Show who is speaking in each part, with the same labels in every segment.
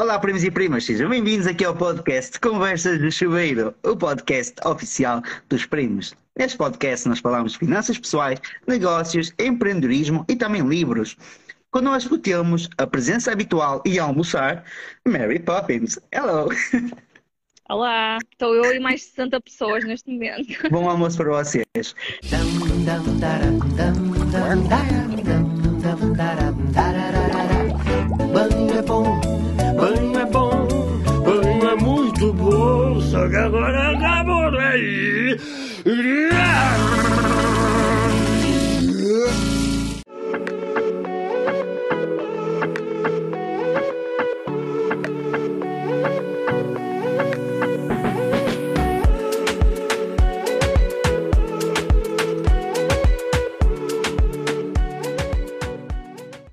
Speaker 1: Olá, primos e primas, sejam bem-vindos aqui ao podcast Conversas de Chuveiro, o podcast oficial dos primos. Neste podcast nós falamos de finanças pessoais, negócios, empreendedorismo e também livros. Connosco temos a presença habitual e almoçar, Mary Poppins. Hello!
Speaker 2: Olá, estou eu e mais 60 pessoas neste momento.
Speaker 1: Bom almoço para vocês.
Speaker 3: Só que agora acabou daí.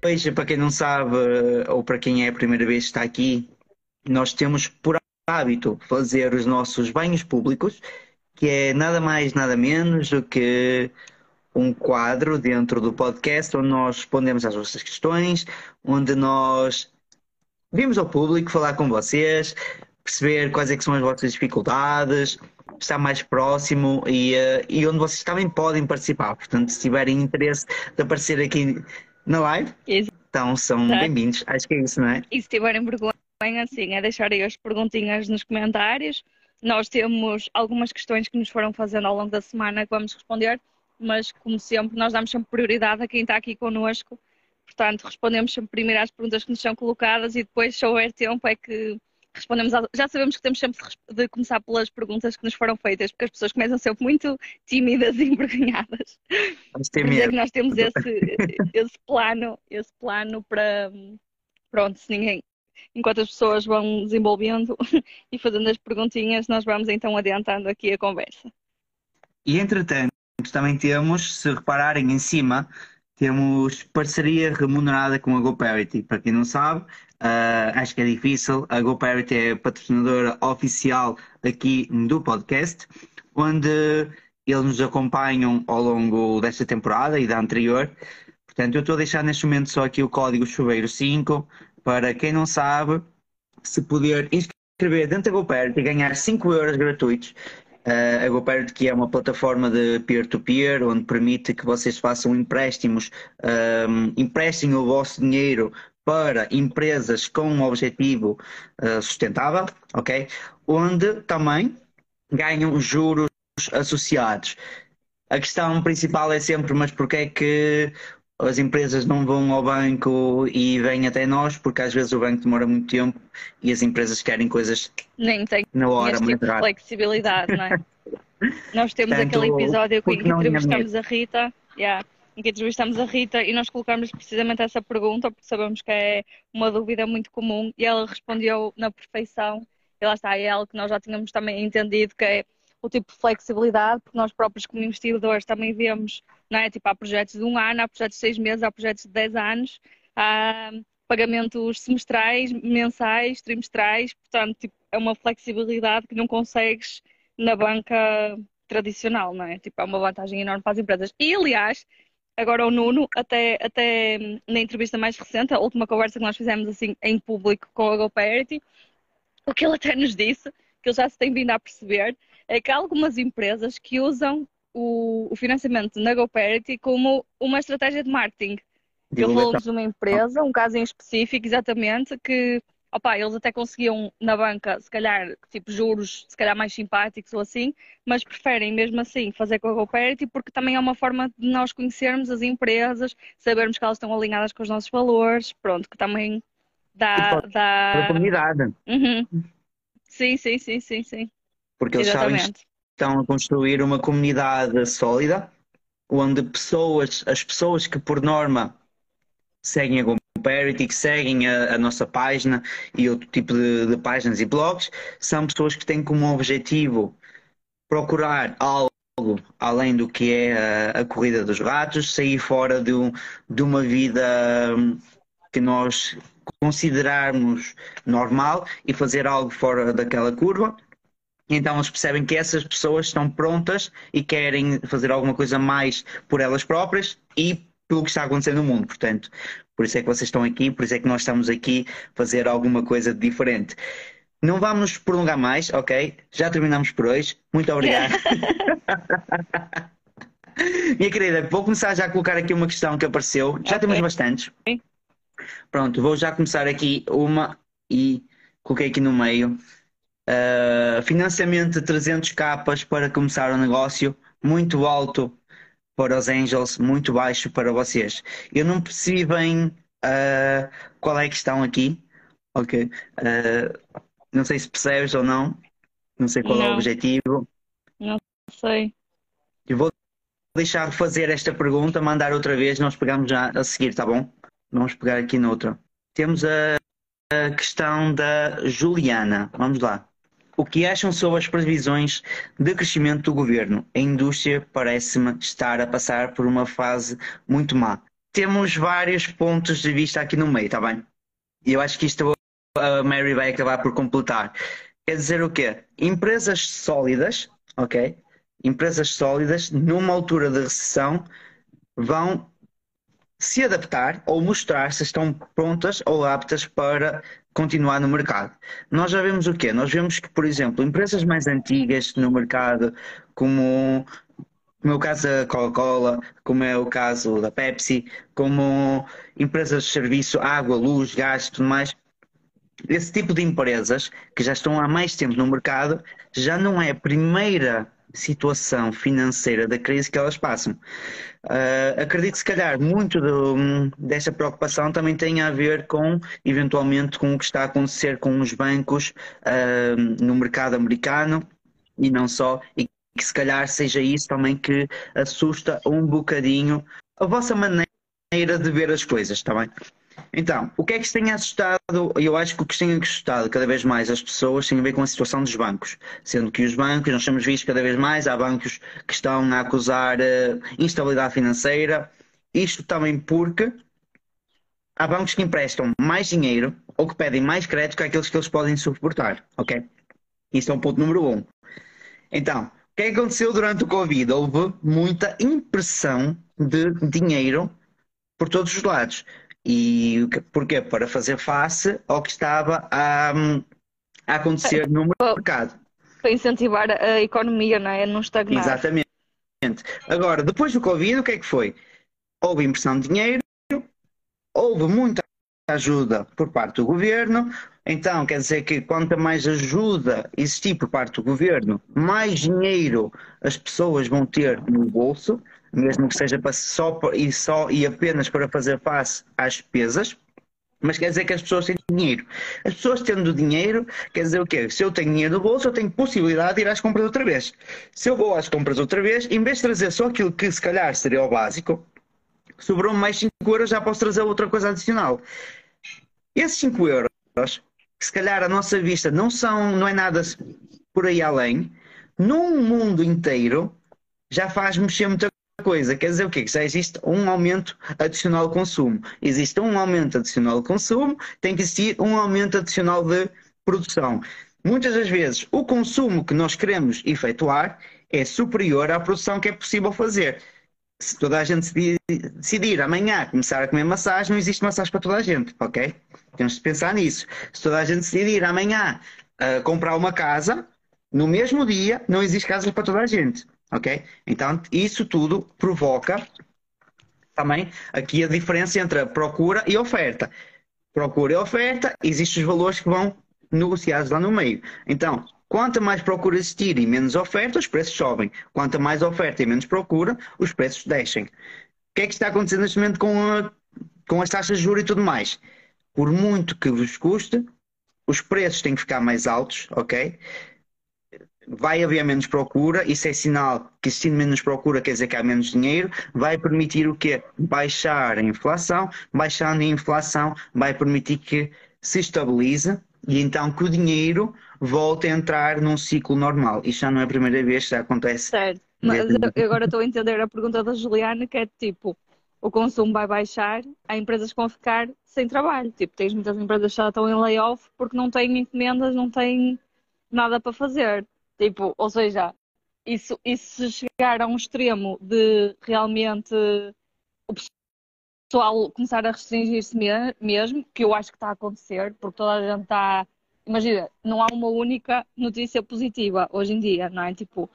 Speaker 1: Hoje, para quem não sabe, ou para quem é a primeira vez que está aqui, nós temos por hábito fazer os nossos banhos públicos, que é nada mais, nada menos do que um quadro dentro do podcast onde nós respondemos às vossas questões, onde nós vimos ao público falar com vocês, perceber quais é que são as vossas dificuldades, estar mais próximo e, eh, e onde vocês também podem participar. Portanto, se tiverem interesse de aparecer aqui na live, então são bem-vindos. Acho que é isso, não é?
Speaker 2: E se tiverem vergonha, sim, é deixar aí as perguntinhas nos comentários. Nós temos algumas questões que nos foram fazendo ao longo da semana que vamos responder, mas como sempre, nós damos sempre prioridade a quem está aqui connosco. Portanto, respondemos sempre primeiro às perguntas que nos são colocadas e depois, se houver tempo, é que respondemos. A... Já sabemos que temos sempre de começar pelas perguntas que nos foram feitas, porque as pessoas começam sempre muito tímidas e envergonhadas.
Speaker 1: Ter
Speaker 2: Por isso é
Speaker 1: medo.
Speaker 2: que nós temos esse, esse plano, esse plano para pronto, se ninguém, enquanto as pessoas vão desenvolvendo e fazendo as perguntinhas, nós vamos então adiantando aqui a conversa.
Speaker 1: E entretanto, também temos, se repararem em cima, temos parceria remunerada com a GoParity. Para quem não sabe, uh, acho que é difícil. A GoParity é a patrocinadora oficial aqui do podcast, onde eles nos acompanham ao longo desta temporada e da anterior. Portanto, eu estou a deixar neste momento só aqui o código chuveiro 5 para quem não sabe, se poder inscrever dentro da GoParity e ganhar 5 euros gratuitos. Uh, a GoParity que é uma plataforma de peer-to-peer, onde permite que vocês façam empréstimos, um, emprestem o vosso dinheiro para empresas com um objetivo uh, sustentável, ok? Onde também ganham juros associados. A questão principal é sempre, mas porquê é que as empresas não vão ao banco e vêm até nós? Porque às vezes o banco demora muito tempo e as empresas querem coisas
Speaker 2: Nem tem
Speaker 1: na hora, muito
Speaker 2: tipo
Speaker 1: rápido.
Speaker 2: flexibilidade, não é? Nós temos
Speaker 1: Portanto,
Speaker 2: aquele episódio em que
Speaker 1: tinha
Speaker 2: entrevistamos a Rita, yeah, em que entrevistamos a Rita e nós colocamos precisamente essa pergunta, porque sabemos que é uma dúvida muito comum e ela respondeu na perfeição. E lá está, é algo que nós já tínhamos também entendido, que é o tipo de flexibilidade, porque nós próprios como investidores também vemos, não é? Tipo, há projetos de um ano, há projetos de seis meses, há projetos de dez anos, há pagamentos semestrais, mensais, trimestrais, portanto, tipo, é uma flexibilidade que não consegues na banca tradicional, não é? Tipo, é uma vantagem enorme para as empresas. E, aliás, agora o Nuno, até, até na entrevista mais recente, a última conversa que nós fizemos assim em público com a GoParity, o que ele até nos disse, que ele já se tem vindo a perceber, é que há algumas empresas que usam o, o financiamento na GoParity como uma estratégia de marketing. Ele falou-nos de uma empresa, um caso em específico, exatamente, que opa, eles até conseguiam na banca, se calhar, tipo juros, se calhar mais simpáticos ou assim, mas preferem mesmo assim fazer com a GoParity porque também é uma forma de nós conhecermos as empresas, sabermos que elas estão alinhadas com os nossos valores, pronto, que também dá.
Speaker 1: Para a comunidade,
Speaker 2: Uhum. Sim, sim, sim, sim, sim.
Speaker 1: Porque eles sabem que
Speaker 2: Exatamente.
Speaker 1: estão a construir uma comunidade sólida, onde pessoas, as pessoas que por norma seguem a GoParity, que seguem a, a nossa página e outro tipo de, de páginas e blogs, são pessoas que têm como objetivo procurar algo além do que é a, a corrida dos ratos, sair fora de, um- de uma vida hum, que nós considerarmos normal e fazer algo fora daquela curva. Então eles percebem que essas pessoas estão prontas e querem fazer alguma coisa mais por elas próprias e pelo que está acontecendo no mundo. Portanto, por isso é que vocês estão aqui, por isso é que nós estamos aqui a fazer alguma coisa de diferente. Não vamos prolongar mais, ok? Já terminamos por hoje. Muito obrigado. Minha querida, vou começar já a colocar aqui uma questão que apareceu. Já
Speaker 2: Ok.
Speaker 1: temos bastantes. Pronto, vou já começar aqui uma e coloquei aqui no meio. Uh, financiamento de 300 capas para começar o negócio, muito alto para os Angels, muito baixo para vocês. Eu não percebi bem uh, qual é a questão aqui, ok? Uh, não sei se percebes ou não, não sei qual é o
Speaker 2: Não.
Speaker 1: objetivo.
Speaker 2: Sei.
Speaker 1: Eu vou deixar fazer esta pergunta, mandar outra vez, nós pegamos já a seguir, tá bom? Vamos pegar aqui noutra. Temos a, a questão da Juliana. Vamos lá. O que acham sobre as previsões de crescimento do governo? A indústria parece-me estar a passar por uma fase muito má. Temos vários pontos de vista aqui no meio, tá bem? E eu acho que isto a Mary vai acabar por completar. Quer dizer o quê? Empresas sólidas, ok? Empresas sólidas, numa altura de recessão, vão se adaptar ou mostrar se estão prontas ou aptas para continuar no mercado. Nós já vemos o quê? Nós vemos que, por exemplo, empresas mais antigas no mercado, como, como é o caso da Coca-Cola, como é o caso da Pepsi, como empresas de serviço, água, luz, gás e tudo mais, esse tipo de empresas que já estão há mais tempo no mercado já não é a primeira situação financeira da crise que elas passam. Uh, acredito que se calhar muito do, desta preocupação também tem a ver com, eventualmente, com o que está a acontecer com os bancos uh, no mercado americano e não só, e que se calhar seja isso também que assusta um bocadinho a vossa maneira de ver as coisas, está bem? Então, o que é que se tem assustado? Eu acho que o que se tem assustado cada vez mais as pessoas tem a ver com a situação dos bancos. Sendo que os bancos, nós temos visto cada vez mais, há bancos que estão a acusar uh, instabilidade financeira. Isto também porque há bancos que emprestam mais dinheiro ou que pedem mais crédito que aqueles que eles podem suportar, ok? Isso é um ponto número um. Então, o que é que aconteceu durante o Covid? Houve muita impressão de dinheiro por todos os lados. E porquê? Para fazer face ao que estava a, a acontecer no mercado.
Speaker 2: Para incentivar a economia, não é? Não estagnar.
Speaker 1: Exatamente. Agora, depois do Covid, o que é que foi? Houve impressão de dinheiro, houve muita ajuda por parte do governo. Então, quer dizer que quanto mais ajuda existir por parte do governo, mais dinheiro as pessoas vão ter no bolso mesmo que seja só e só e apenas para fazer face às despesas. Mas quer dizer que as pessoas têm dinheiro. As pessoas tendo dinheiro, quer dizer o quê? Se eu tenho dinheiro no bolso, eu tenho possibilidade de ir às compras outra vez. Se eu vou às compras outra vez, em vez de trazer só aquilo que se calhar seria o básico, sobrou mais 5 euros, já posso trazer outra coisa adicional. Esses 5 euros, que se calhar à nossa vista não são, não é nada por aí além, num mundo inteiro já faz mexer muita coisa. Quer dizer o quê? Que já existe um aumento adicional de consumo. Existe um aumento adicional de consumo, tem que existir um aumento adicional de produção. Muitas das vezes, o consumo que nós queremos efetuar é superior à produção que é possível fazer. Se toda a gente decidir amanhã começar a comer massagem, não existe massagem para toda a gente, ok? Temos de pensar nisso. Se toda a gente decidir amanhã uh, comprar uma casa, no mesmo dia, não existe casas para toda a gente. Ok? Então, isso tudo provoca também aqui a diferença entre a procura e oferta. Procura e oferta, existem os valores que vão negociados lá no meio. Então, quanto mais procura existir e menos oferta, os preços sobem. Quanto mais oferta e menos procura, os preços descem. O que é que está acontecendo neste momento com, a, com as taxas de juros e tudo mais? Por muito que vos custe, os preços têm que ficar mais altos, ok? Vai haver menos procura, isso é sinal que existindo menos procura quer dizer que há menos dinheiro, vai permitir o quê? Baixar a inflação, baixando a inflação vai permitir que se estabilize e então que o dinheiro volte a entrar num ciclo normal. Isto já não é a primeira vez que já acontece.
Speaker 2: Certo, mas eu agora estou a entender a pergunta da Juliana que é tipo, o consumo vai baixar, há empresas que vão ficar sem trabalho. Tipo, tens muitas empresas que já estão em layoff porque não têm encomendas, não têm nada para fazer. Tipo, ou seja, isso, isso chegar a um extremo de realmente o pessoal começar a restringir-se me- mesmo, que eu acho que está a acontecer, porque toda a gente está. Imagina, não há uma única notícia positiva hoje em dia, não é? Tipo,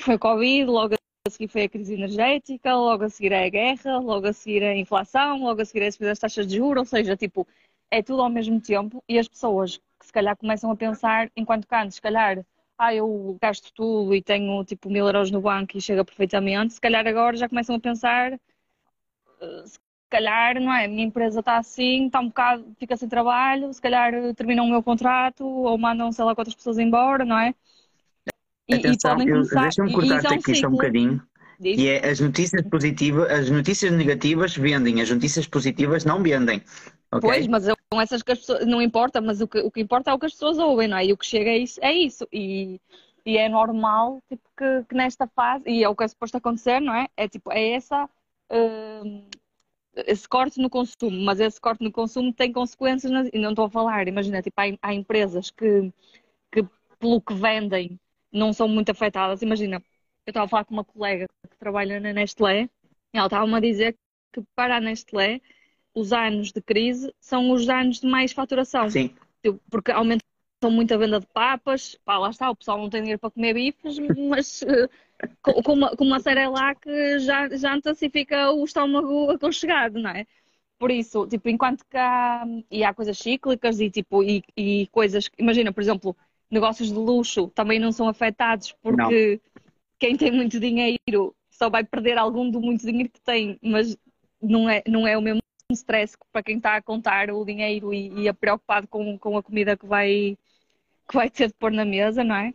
Speaker 2: foi Covid, logo a seguir foi a crise energética, logo a seguir é a guerra, logo a seguir é a inflação, logo a seguir é a subida das taxas de juros, ou seja, tipo, é tudo ao mesmo tempo e as pessoas que se calhar começam a pensar, enquanto antes, se calhar, ah, eu gasto tudo e tenho tipo mil euros no banco e chega perfeitamente, se calhar agora já começam a pensar, eh, se calhar, não é? A minha empresa está assim, está um bocado, fica sem trabalho, se calhar terminam o meu contrato ou mandam, sei lá, quantas pessoas embora, não é? E, e
Speaker 1: Atenção, eu-
Speaker 2: começar.
Speaker 1: deixa-me
Speaker 2: e- e
Speaker 1: cortar-te
Speaker 2: é um
Speaker 1: aqui só um bocadinho.
Speaker 2: Diz.
Speaker 1: E é as notícias positivas, as notícias negativas vendem, as notícias positivas não vendem. Ok?
Speaker 2: Pois, mas são essas que as pessoas. Não importa, mas o que, o que importa é o que as pessoas ouvem, não é? E o que chega é isso. É isso. E, e é normal tipo, que, que nesta fase, e é o que é suposto acontecer, não é? É tipo, é essa. hum, esse corte no consumo, mas esse corte no consumo tem consequências, nas- e não estou a falar, imagina, tipo, há, há empresas que, que, pelo que vendem, não são muito afetadas. Imagina, eu estava a falar com uma colega que trabalha na Nestlé, e ela estava-me a dizer que para a Nestlé, os anos de crise são os anos de mais faturação,
Speaker 1: Sim,
Speaker 2: Tipo, porque aumentam muito a venda de papas, pá, lá está, o pessoal não tem dinheiro para comer bifes, mas eh, com, com uma, com uma série lá que já, janta se fica o estômago aconchegado, não é? Por isso, tipo, enquanto que há, e há coisas cíclicas e, tipo, e, e coisas, imagina, por exemplo, negócios de luxo também não são afetados porque quem tem muito dinheiro só vai perder algum do muito dinheiro que tem, mas não é, não é o mesmo stress para quem está a contar o dinheiro e, e é preocupado com, com a comida que vai, que vai ter de pôr na mesa, não é?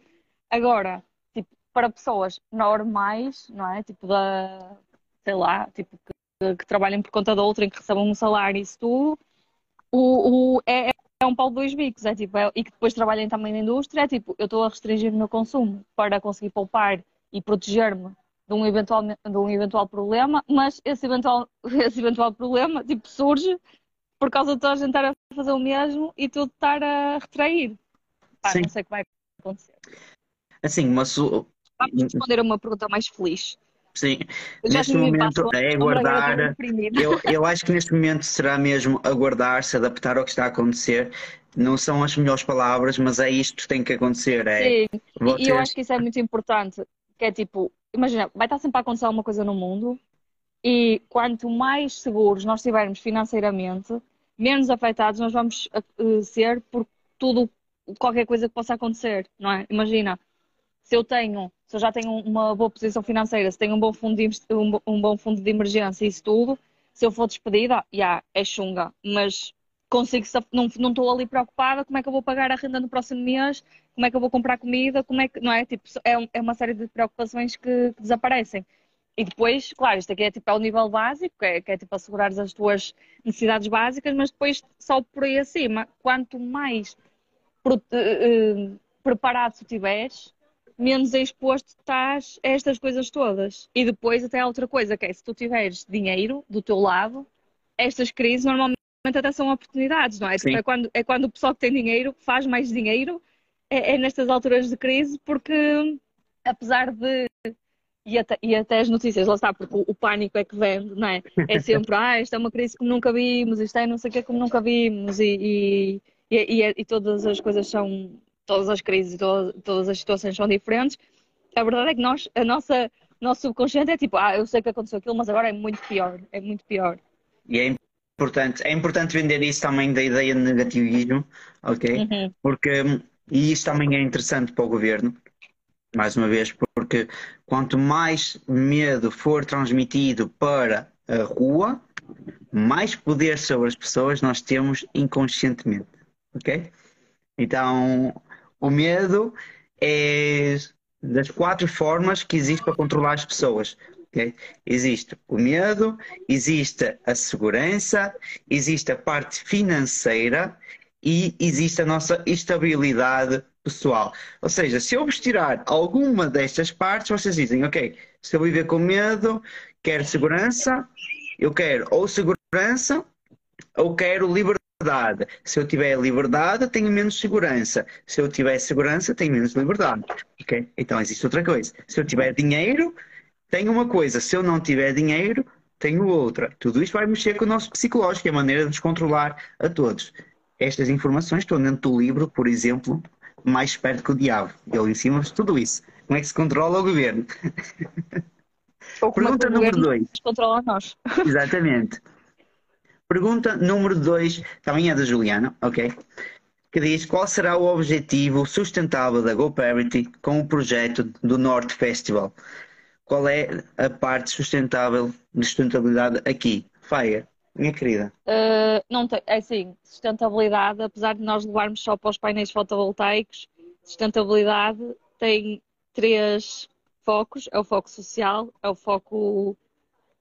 Speaker 2: Agora, tipo, para pessoas normais, não é? Tipo da, sei lá, tipo que, que trabalhem por conta de outrem, que recebam um salário e isso tudo, o, o, é, é um pau de dois bicos, é tipo, é- e que depois trabalhem também na indústria, é tipo, eu estou a restringir o meu consumo para conseguir poupar e proteger-me de um eventual, de um eventual problema, mas esse eventual, esse eventual problema, tipo, surge por causa de toda a gente estar a fazer o mesmo e tudo estar a retrair. Pá,
Speaker 1: Sim.
Speaker 2: não sei o que vai acontecer.
Speaker 1: assim, uma su-
Speaker 2: Vamos responder a uma pergunta mais feliz.
Speaker 1: sim, neste momento é aguardar. Eu, eu acho que neste momento será mesmo aguardar, se adaptar ao que está a acontecer. Não são as melhores palavras, mas é isto que tem que acontecer. É
Speaker 2: Sim, e- e eu acho que isso é muito importante, que é tipo, imagina, vai estar sempre a acontecer alguma coisa no mundo e quanto mais seguros nós estivermos financeiramente, menos afetados nós vamos eh, ser por tudo, qualquer coisa que possa acontecer, não é? Imagina, se eu tenho, se eu já tenho uma boa posição financeira, se tenho um bom fundo de, um, bo- bom fundo de emergência e isso tudo, se eu for despedida, já, é chunga, mas consigo, não não estou ali preocupada, como é que eu vou pagar a renda no próximo mês, como é que eu vou comprar comida, como é que, não é? Tipo, é, é uma série de preocupações que, que desaparecem. E depois, claro, isto aqui é tipo é o nível básico, é, que é tipo assegurar as tuas necessidades básicas, mas depois só por aí acima, quanto mais eh, eh, preparado tu estiveres, menos exposto estás a estas coisas todas. E depois até outra coisa, que é se tu tiveres dinheiro do teu lado, estas crises normalmente até são oportunidades, não é?
Speaker 1: Sim.
Speaker 2: é, quando, é quando o pessoal que tem dinheiro faz mais dinheiro, é, é nestas alturas de crise, porque apesar de. E até, e até as notícias, lá está, porque o, o pânico é que vende, não é? É sempre, ah, esta é uma crise como nunca vimos, isto é não sei o que como nunca vimos, e, e, e, e- e todas as coisas são, todas as crises e todas, todas as situações são diferentes. A verdade é que nós, a nossa, nosso subconsciente é tipo, ah, eu sei que aconteceu aquilo, mas agora é muito pior, é muito pior.
Speaker 1: E é importante, é importante vender isso também da ideia de negativismo, ok?
Speaker 2: Uhum.
Speaker 1: Porque, e isso também é interessante para o governo, mais uma vez, porque quanto mais medo for transmitido para a rua, mais poder sobre as pessoas nós temos inconscientemente, ok? Então, o medo é das quatro formas que existe para controlar as pessoas. Ok? Existe o medo, existe a segurança, existe a parte financeira e existe a nossa estabilidade pessoal. Ou seja, se eu vos tirar alguma destas partes, vocês dizem, ok, se eu viver com medo, quero segurança, eu quero ou segurança ou quero liberdade. Se eu tiver liberdade, tenho menos segurança. Se eu tiver segurança, tenho menos liberdade. Então existe outra coisa. Se eu tiver dinheiro, tenho uma coisa. Se eu não tiver dinheiro, tenho outra. Tudo isto vai mexer com o nosso psicológico, é a maneira de nos controlar a todos. Estas informações estão dentro do livro, por exemplo, Mais Perto que o Diabo. Ele ensina-vos tudo isso. Como é que se controla o governo?
Speaker 2: É
Speaker 1: Pergunta número
Speaker 2: governo
Speaker 1: 2.
Speaker 2: nos controla nós.
Speaker 1: Exatamente. Pergunta número 2, também é da Juliana, ok? Que diz qual será o objetivo sustentável da GoParity com o projeto do Norte Festival? Qual é a parte sustentável de sustentabilidade aqui? Fire, minha querida.
Speaker 2: Uh, não tem, é assim, sustentabilidade, apesar de nós levarmos só para os painéis fotovoltaicos, sustentabilidade tem três focos: é o foco social, é o foco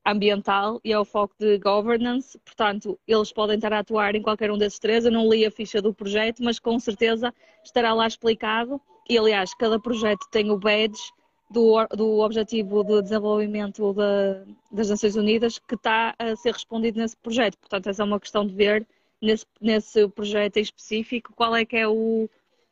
Speaker 2: ambiental e é o foco de governance. Portanto, eles podem estar a atuar em qualquer um desses três. Eu não li a ficha do projeto, mas com certeza estará lá explicado. E aliás, cada projeto tem o badge do, do Objetivo de Desenvolvimento da- das Nações Unidas que está a ser respondido nesse projeto. Portanto, essa é uma questão de ver nesse, nesse projeto em específico qual é que é o,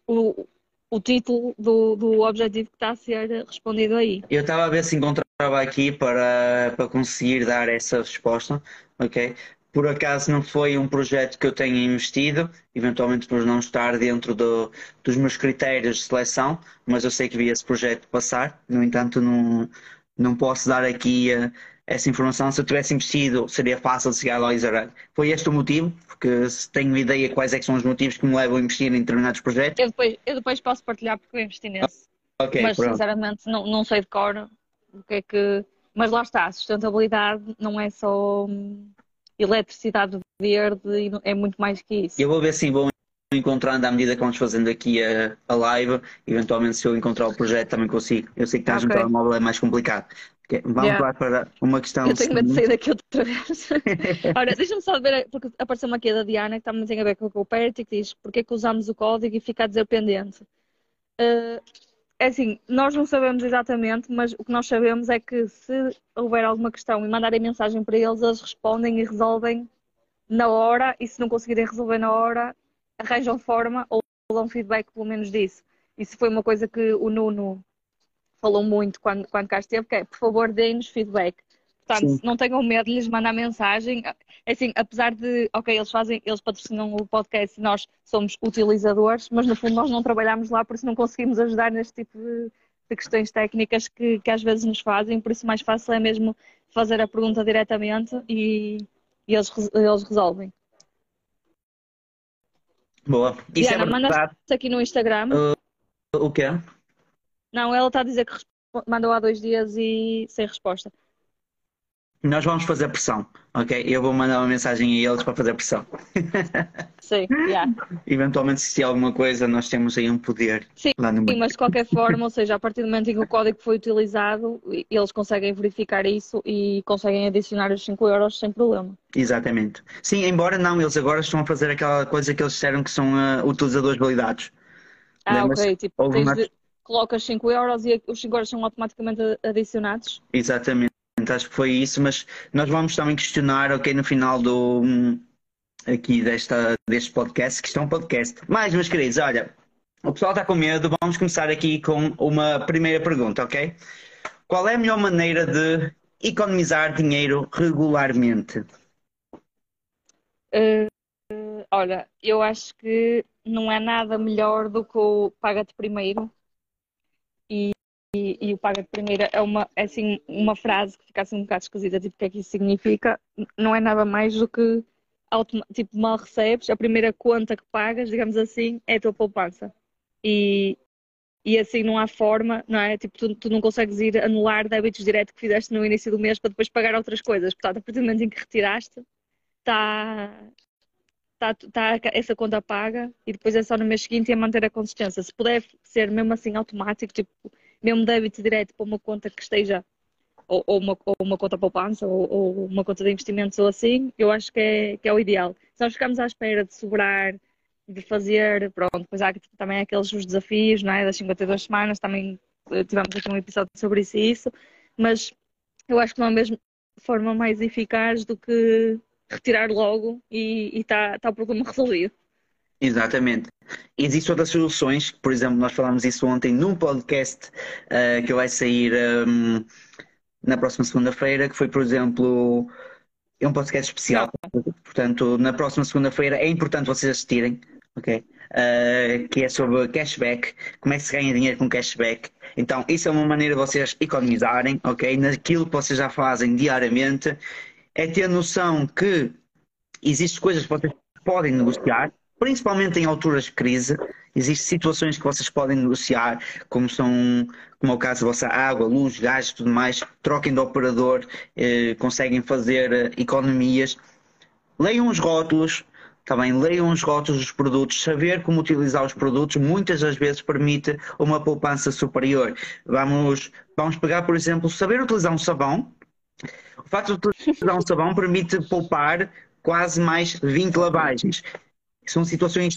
Speaker 2: o, o título do, do objetivo que está a ser respondido aí.
Speaker 1: Eu estava a ver se encontrava aqui para, para conseguir dar essa resposta, ok? Por acaso não foi um projeto que eu tenha investido, eventualmente por não estar dentro do- dos meus critérios de seleção, mas eu sei que vi esse projeto passar, no entanto não, não posso dar aqui eh, essa informação. Se eu tivesse investido, seria fácil de chegar dizer, "Olha, foi este o motivo, porque se tenho ideia quais é que são os motivos que me levam a investir em determinados projetos.
Speaker 2: Eu depois, eu depois posso partilhar porque eu investi nesse.
Speaker 1: Ok,
Speaker 2: mas
Speaker 1: pronto.
Speaker 2: sinceramente não, não sei de cor o que é que. Mas lá está, a sustentabilidade não é só hum, eletricidade verde, e é muito mais que isso.
Speaker 1: Eu vou ver se vou encontrando à medida que vamos fazendo aqui a, a live. Eventualmente, se eu encontrar o projeto, também consigo. Eu sei que estás no
Speaker 2: Ok.
Speaker 1: telemóvel, é mais complicado. Ok, Vamos
Speaker 2: Yeah.
Speaker 1: lá para uma questão.
Speaker 2: Eu tenho medo de sair daqui outra vez. Ora, deixa-me só ver, porque apareceu-me aqui a da Diana, que também tem a ver com o Cooperity, que diz porque é que usamos o código e fica a dizer pendente. Eh, é assim, nós não sabemos exatamente, mas o que nós sabemos é que se houver alguma questão e mandarem mensagem para eles, eles respondem e resolvem na hora, e se não conseguirem resolver na hora, arranjam forma ou dão feedback pelo menos disso. Isso foi uma coisa que o Nuno falou muito quando, quando cá esteve, que é, por favor, deem-nos feedback. Portanto,
Speaker 1: Sim.
Speaker 2: não tenham medo de lhes mandar mensagem. É Assim, apesar de, ok, eles fazem, eles patrocinam o podcast e nós somos utilizadores, mas no fundo nós não trabalhamos lá, por isso não conseguimos ajudar neste tipo de, de questões técnicas que, que às vezes nos fazem, por isso mais fácil é mesmo fazer a pergunta diretamente e, e eles, eles resolvem.
Speaker 1: Boa. Isso
Speaker 2: Diana,
Speaker 1: é
Speaker 2: manda
Speaker 1: verdade.
Speaker 2: aqui no Instagram.
Speaker 1: O quê?
Speaker 2: Não, ela está a dizer que mandou há dois dias e sem resposta.
Speaker 1: Nós vamos fazer pressão, ok? Eu vou mandar uma mensagem a eles para fazer pressão.
Speaker 2: Sim, yeah.
Speaker 1: Eventualmente, se tiver alguma coisa, nós temos aí um poder
Speaker 2: Sim,
Speaker 1: lá no
Speaker 2: Sim, mas de qualquer forma, ou seja, a partir do momento em que o código foi utilizado, eles conseguem verificar isso e conseguem adicionar os 5 euros sem problema.
Speaker 1: Exatamente. Sim, embora não, eles agora estão a fazer aquela coisa que eles disseram que são ah, utilizadores validados.
Speaker 2: Ah, ok. Tipo,
Speaker 1: uma-
Speaker 2: de- colocas 5 euros e os 5 euros são automaticamente adicionados.
Speaker 1: Exatamente, acho que foi isso, mas nós vamos também questionar, ok, no final do hum, aqui desta, deste podcast, que isto é um podcast. Mas, meus queridos, olha, o pessoal está com medo, vamos começar aqui com uma primeira pergunta, ok? Qual é a melhor maneira de economizar dinheiro regularmente?
Speaker 2: Eh, olha, eu acho que não é nada melhor do que o paga-te primeiro. E, e, o paga-te primeiro é uma, é assim, uma frase que fica assim um bocado esquisita, tipo, o que é que isso significa? Não é nada mais do que, tipo, mal recebes, a primeira conta que pagas, digamos assim, é a tua poupança. E, e assim não há forma, não é? Tipo, tu, tu não consegues ir anular débitos direto que fizeste no início do mês para depois pagar outras coisas. Portanto, a partir do momento em que retiraste, está tá, tá essa conta paga e depois é só no mês seguinte e a manter a consistência. Se puder ser mesmo assim automático, tipo, mesmo débito direto para uma conta que esteja, ou, ou uma, ou uma conta poupança, ou, ou uma conta de investimentos ou assim, eu acho que é, que é o ideal. Se nós ficamos à espera de sobrar, de fazer, pronto, depois há tipo, também aqueles os desafios, não é? Das 52 semanas, também eh, tivemos aqui um episódio sobre isso e isso, mas eu acho que não é mesmo forma mais eficaz do que retirar logo e está tá o problema resolvido.
Speaker 1: Exatamente. Existem outras soluções, por exemplo, nós falámos isso ontem num podcast ah, que vai sair ahm, na próxima segunda-feira, que foi, por exemplo, é um podcast especial. Portanto, na próxima segunda-feira é importante vocês assistirem, ok? Uh, que é sobre cashback, como é que se ganha dinheiro com cashback. Então, isso é uma maneira de vocês economizarem, ok? Naquilo que vocês já fazem diariamente, é ter noção que existem coisas que vocês podem negociar, principalmente em alturas de crise. Existem situações que vocês podem negociar, como são, como é o caso da vossa água, luz, gás e tudo mais. Troquem de operador, eh, conseguem fazer eh, economias. Leiam os rótulos, também leiam os rótulos dos produtos, saber como utilizar os produtos muitas das vezes permite uma poupança superior. Vamos, vamos pegar, por exemplo, saber utilizar um sabão. O facto de utilizar um sabão permite poupar quase mais 20 lavagens. São situações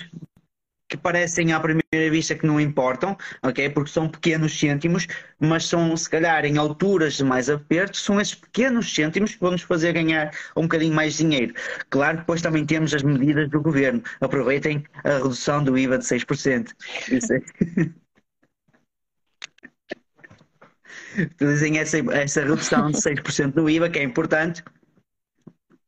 Speaker 1: que parecem à primeira vista que não importam, ok? Porque são pequenos cêntimos, mas são, se calhar, em alturas de mais aperto, são esses pequenos cêntimos que vão nos fazer ganhar um bocadinho mais dinheiro. Claro que depois também temos as medidas do governo. Aproveitem a redução do IVA de 6%. Isso é... Utilizem essa, essa redução de 6% do IVA, que é importante,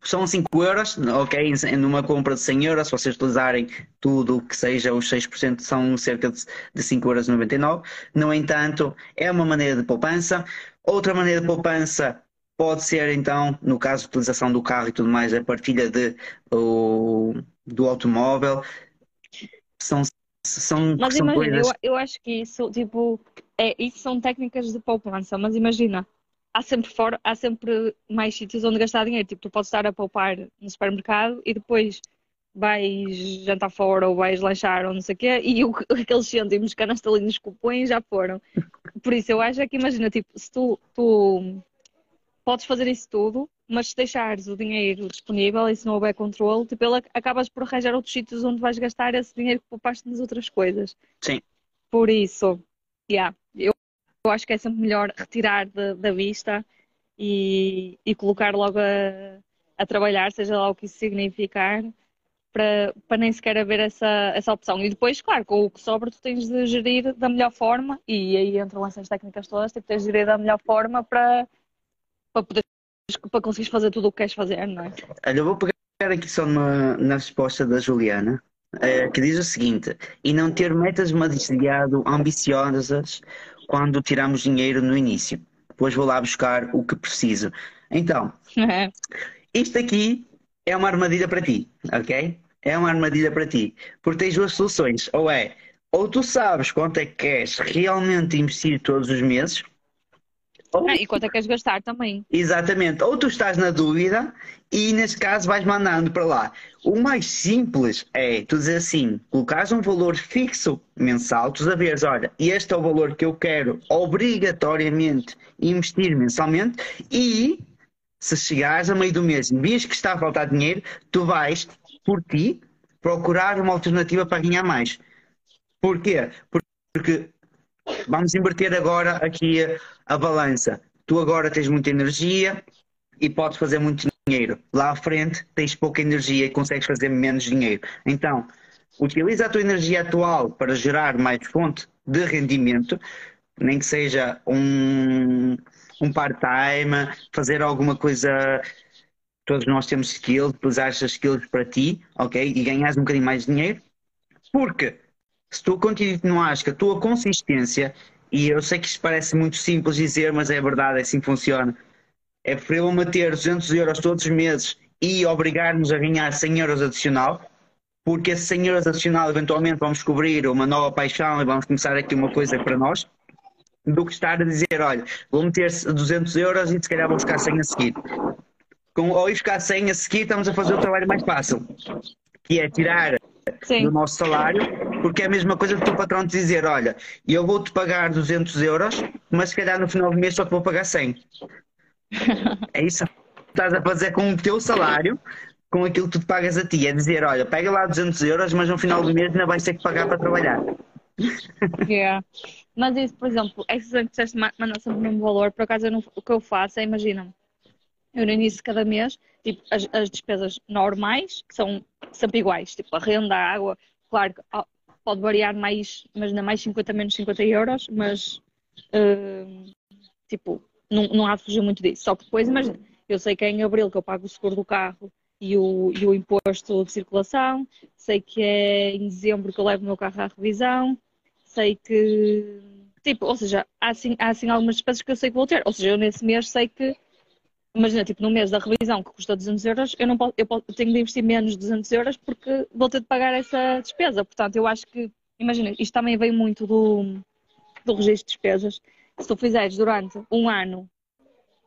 Speaker 1: são 5 euros, ok, numa compra de 100 euros, se vocês utilizarem tudo o que seja os 6%, são cerca de 5 euros. No entanto, é uma maneira de poupança. Outra maneira de poupança pode ser, então, no caso de utilização do carro e tudo mais, a partilha de, o, do automóvel. São, são,
Speaker 2: mas
Speaker 1: são
Speaker 2: imagina,
Speaker 1: coisas...
Speaker 2: eu, eu acho que isso, tipo, é, isso são técnicas de poupança, mas imagina, há sempre, fora, há sempre mais sítios onde gastar dinheiro. Tipo, tu podes estar a poupar no supermercado e depois vais jantar fora ou vais lanchar ou não sei o quê e o, aqueles cêntimos que a Anastalina nos cupões já foram. Por isso eu acho que imagina, tipo, se tu, tu podes fazer isso tudo, mas se deixares o dinheiro disponível e se não houver controle, tipo, ele, acabas por arranjar outros sítios onde vais gastar esse dinheiro que poupaste nas outras coisas.
Speaker 1: Sim.
Speaker 2: Por isso, yeah, eu eu acho que é sempre melhor retirar de, da vista e, e colocar logo a, a, trabalhar, seja lá o que isso significar, para, para nem sequer haver essa, essa opção. E depois, claro, com o que sobra, tu tens de gerir da melhor forma, e aí entram essas técnicas todas, tipo, tens de gerir da melhor forma para, para poder para conseguires fazer tudo o que queres fazer, não é?
Speaker 1: Olha, eu vou pegar aqui só numa, na resposta da Juliana. Eh, que diz o seguinte: e não ter metas demasiado ambiciosas quando tiramos dinheiro no início. Depois vou lá buscar o que preciso. Então, isto aqui é uma armadilha para ti, ok? É uma armadilha para ti. Porque tens duas soluções. Ou é, ou tu sabes quanto é que queres realmente investir todos os meses,
Speaker 2: ou... Ah, e quanto é que queres gastar também.
Speaker 1: Exatamente. Ou tu estás na dúvida e, nesse caso, vais mandando para lá. O mais simples é tu dizer assim: colocares um valor fixo mensal, tu saberes, olha, este é o valor que eu quero obrigatoriamente investir mensalmente e se chegares a meio do mês e vês que está a faltar dinheiro, tu vais, por ti, procurar uma alternativa para ganhar mais. Porquê? Porque vamos inverter agora aqui a, balança. Tu agora tens muita energia e podes fazer muito dinheiro. Lá à frente tens pouca energia e consegues fazer menos dinheiro. Então, utiliza a tua energia atual para gerar mais fonte de rendimento, nem que seja um, um part-time, fazer alguma coisa. Todos nós temos skills, utilizar essas skills para ti, ok? E ganhas um bocadinho mais dinheiro. Porque se tu continuares com a tua consistência, e eu sei que isto parece muito simples dizer, mas é verdade, é assim que funciona. É preferível manter 200 euros todos os meses e obrigar-nos a ganhar 100 euros adicional, porque esses 100 euros adicional eventualmente vamos descobrir uma nova paixão e vamos começar aqui uma coisa para nós, do que estar a dizer, olha, vou meter 200 euros e se calhar vou ficar 100 a seguir. Com, ao ir ficar 100 a seguir, estamos a fazer o trabalho mais fácil, que é tirar Sim. do nosso salário, porque é a mesma coisa que o patrão te dizer, olha, eu vou-te pagar 200 euros, mas se calhar no final do mês só te vou pagar 100. é isso que estás a fazer com o teu salário, com aquilo que tu te pagas a ti. É dizer, olha, pega lá 200 euros, mas no final do mês ainda vais ter que pagar para trabalhar.
Speaker 2: Yeah. Mas isso, por exemplo, é que disseste mandar sempre o mesmo valor, por acaso não, o que eu faço é, imagina, eu no início de cada mês, tipo, as, as despesas normais, que são sempre iguais, tipo, a renda, a água, claro que pode variar mais, mas não mais 50 menos 50 euros, mas uh, tipo, não, não há de fugir muito disso. Só que depois, imagina, eu sei que é em abril que eu pago o seguro do carro e o, e o imposto de circulação, sei que é em dezembro que eu levo o meu carro à revisão, sei que. Tipo, ou seja, há assim, há assim algumas despesas que eu sei que vou ter. Ou seja, eu nesse mês sei que imagina, tipo, no mês da revisão que custa 200 euros, eu, não posso, eu, posso, tenho de investir menos de 200 euros porque vou ter de pagar essa despesa. Portanto, eu acho que, imagina, isto também vem muito do, do registro de despesas. Se tu fizeres durante um ano,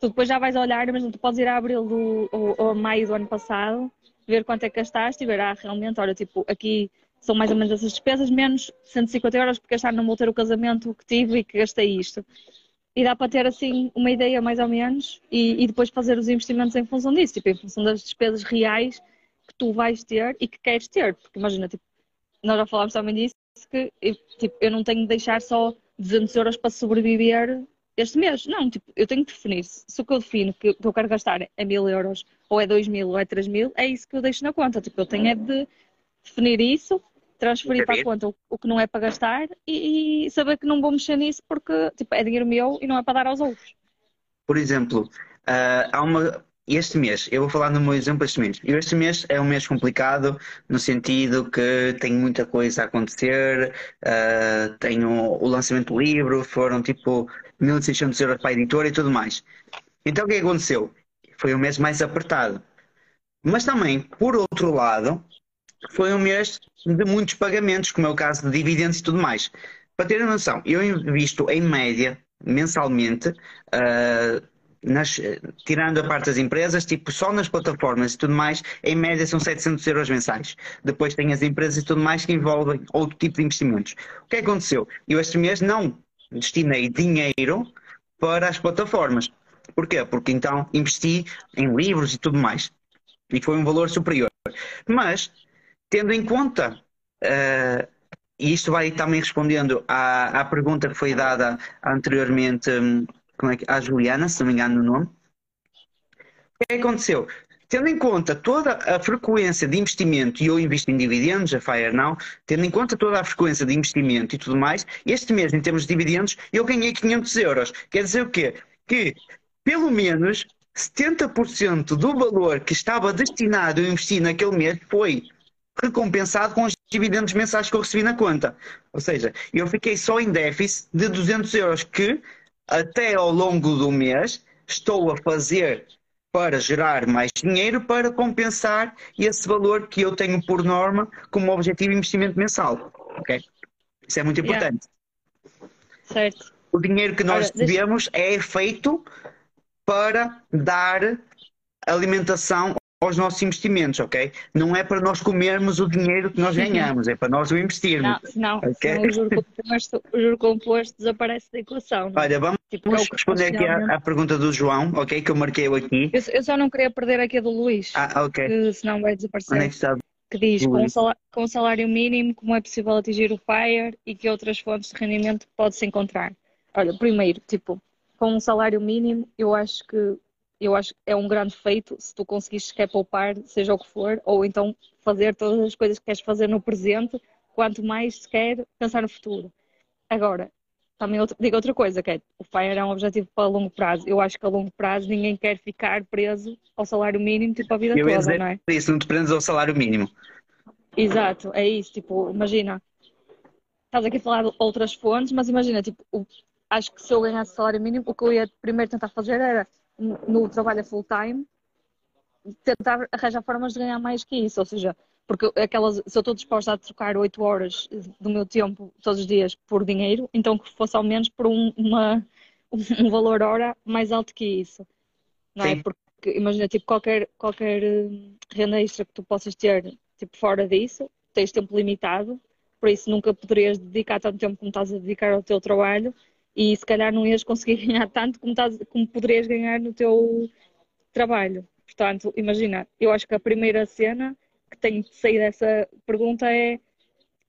Speaker 2: tu depois já vais olhar, mas tu podes ir a abril do, ou, ou maio do ano passado, ver quanto é que gastaste e ver, ah, realmente, olha, tipo, aqui são mais ou menos essas despesas, menos 150 euros porque ano não vou ter o casamento que tive e que gastei isto e dá para ter assim uma ideia mais ou menos e, e, depois fazer os investimentos em função disso, tipo, em função das despesas reais que tu vais ter e que queres ter. Porque imagina, tipo, nós já falámos também disso, que tipo, eu não tenho de deixar só 200 euros para sobreviver este mês. Não, tipo, eu tenho que definir. Se o que eu defino que eu quero gastar é mil euros, ou é dois mil, ou é três mil, é isso que eu deixo na conta. Tipo, eu tenho é de definir isso transferir para a conta o, o, que não é para gastar e, e, saber que não vou mexer nisso porque tipo, é dinheiro meu e não é para dar aos outros.
Speaker 1: Por exemplo, uh, há uma, este mês, eu vou falar no meu exemplo este mês. Este mês é um mês complicado no sentido que tem muita coisa a acontecer, uh, tenho o lançamento do livro, foram tipo 1.600 euros para a editora e tudo mais. Então o que aconteceu? Foi um mês mais apertado. Mas também, por outro lado, foi um mês de muitos pagamentos, como é o caso de dividendos e tudo mais. Para ter noção, eu invisto em média, mensalmente, uh, nas, tirando a parte das empresas, tipo só nas plataformas e tudo mais, em média são 700 euros mensais. Depois tem as empresas e tudo mais que envolvem outro tipo de investimentos. O que aconteceu? Eu este mês não destinei dinheiro para as plataformas. Porquê? Porque então investi em livros e tudo mais. E foi um valor superior. Mas tendo em conta, uh, e isto vai também respondendo à, à pergunta que foi dada anteriormente um, como é que, à Juliana, se não me engano no nome. O que aconteceu? Tendo em conta toda a frequência de investimento, e eu invisto em dividendos, a Fire não, tendo em conta toda a frequência de investimento e tudo mais, este mês, em termos de dividendos, eu ganhei 500 euros. Quer dizer o quê? Que, pelo menos, 70% do valor que estava destinado a investir naquele mês foi recompensado com os dividendos mensais que eu recebi na conta. Ou seja, eu fiquei só em déficit de 200 euros que, até ao longo do mês, estou a fazer para gerar mais dinheiro para compensar esse valor que eu tenho por norma como objetivo de investimento mensal. Ok? Isso é muito importante.
Speaker 2: Yeah. Certo.
Speaker 1: O dinheiro que nós recebemos deixa... é feito para dar alimentação aos nossos investimentos, ok? Não é para nós comermos o dinheiro que nós ganhamos, é para nós o investirmos.
Speaker 2: Não, não okay? o, juro composto, o juro composto desaparece da equação. Não?
Speaker 1: É? Olha, vamos tipo, responder aqui à, à, pergunta do João, ok? Que eu marquei aqui.
Speaker 2: Eu, eu, só não queria perder aqui a do Luís,
Speaker 1: ah, ok.
Speaker 2: que senão vai desaparecer.
Speaker 1: Onde é que está?
Speaker 2: Que diz, com, salário, com salário mínimo, como é possível atingir o FIRE e que outras fontes de rendimento pode-se encontrar? Olha, primeiro, tipo, com um salário mínimo, eu acho que eu acho que é um grande feito se tu conseguires quer poupar, seja o que for, ou então fazer todas as coisas que queres fazer no presente, quanto mais se quer pensar no futuro. Agora, também outra, digo outra coisa, que é, o FIRE é um objetivo para longo prazo. Eu acho que a longo prazo ninguém quer ficar preso ao salário mínimo tipo a vida eu toda, não é?
Speaker 1: Isso, não te prendes ao salário mínimo.
Speaker 2: Exato, é isso, tipo, imagina, estás aqui a falar de outras fontes, mas imagina, tipo, o, acho que se eu ganhasse salário mínimo, o que eu ia primeiro tentar fazer era no trabalho full time, tentar arranjar formas de ganhar mais que isso, ou seja, porque aquelas, se eu estou disposta a trocar 8 horas do meu tempo todos os dias por dinheiro, então que fosse ao menos por um, uma, um valor hora mais alto que isso. Não é? Porque imagina, tipo, qualquer, qualquer hum, renda extra que tu possas ter tipo, fora disso, tens tempo limitado, por isso nunca poderias dedicar tanto tempo como estás a dedicar ao teu trabalho e se calhar não ias conseguir ganhar tanto como, estás, como poderias ganhar no teu trabalho. Portanto, imagina, eu acho que a primeira cena que tenho de sair dessa pergunta é